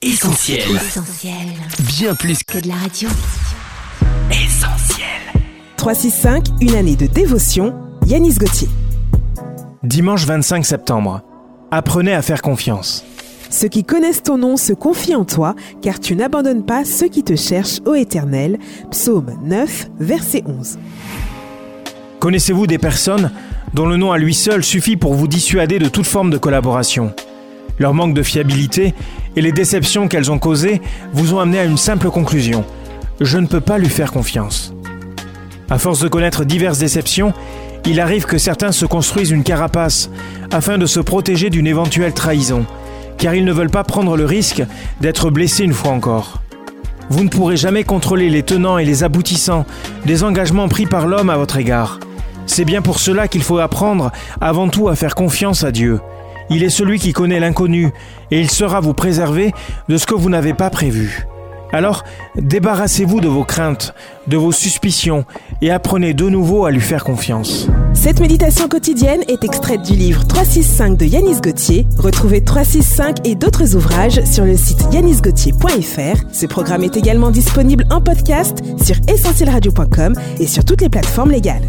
Essentiel. Essentiel. Bien plus Que de la radio. qu'essentiel. 365, une année de dévotion, Yanis Gauthier. Dimanche 25 septembre. Apprenez à faire confiance. Ceux qui connaissent ton nom se confient en toi, car tu n'abandonnes pas ceux qui te cherchent, ô Éternel. Psaume 9, verset 11. Connaissez-vous des personnes dont le nom à lui seul suffit pour vous dissuader de toute forme de collaboration? Leur manque de fiabilité et les déceptions qu'elles ont causées vous ont amené à une simple conclusion. Je ne peux pas lui faire confiance. À force de connaître diverses déceptions, il arrive que certains se construisent une carapace afin de se protéger d'une éventuelle trahison, car ils ne veulent pas prendre le risque d'être blessés une fois encore. Vous ne pourrez jamais contrôler les tenants et les aboutissants des engagements pris par l'homme à votre égard. C'est bien pour cela qu'il faut apprendre avant tout à faire confiance à Dieu. Il est celui qui connaît l'inconnu et il saura vous préserver de ce que vous n'avez pas prévu. Alors, débarrassez-vous de vos craintes, de vos suspicions et apprenez de nouveau à lui faire confiance. Cette méditation quotidienne est extraite du livre 365 de Yanis Gauthier. Retrouvez 365 et d'autres ouvrages sur le site yanisgauthier.fr. Ce programme est également disponible en podcast sur essentielradio.com et sur toutes les plateformes légales.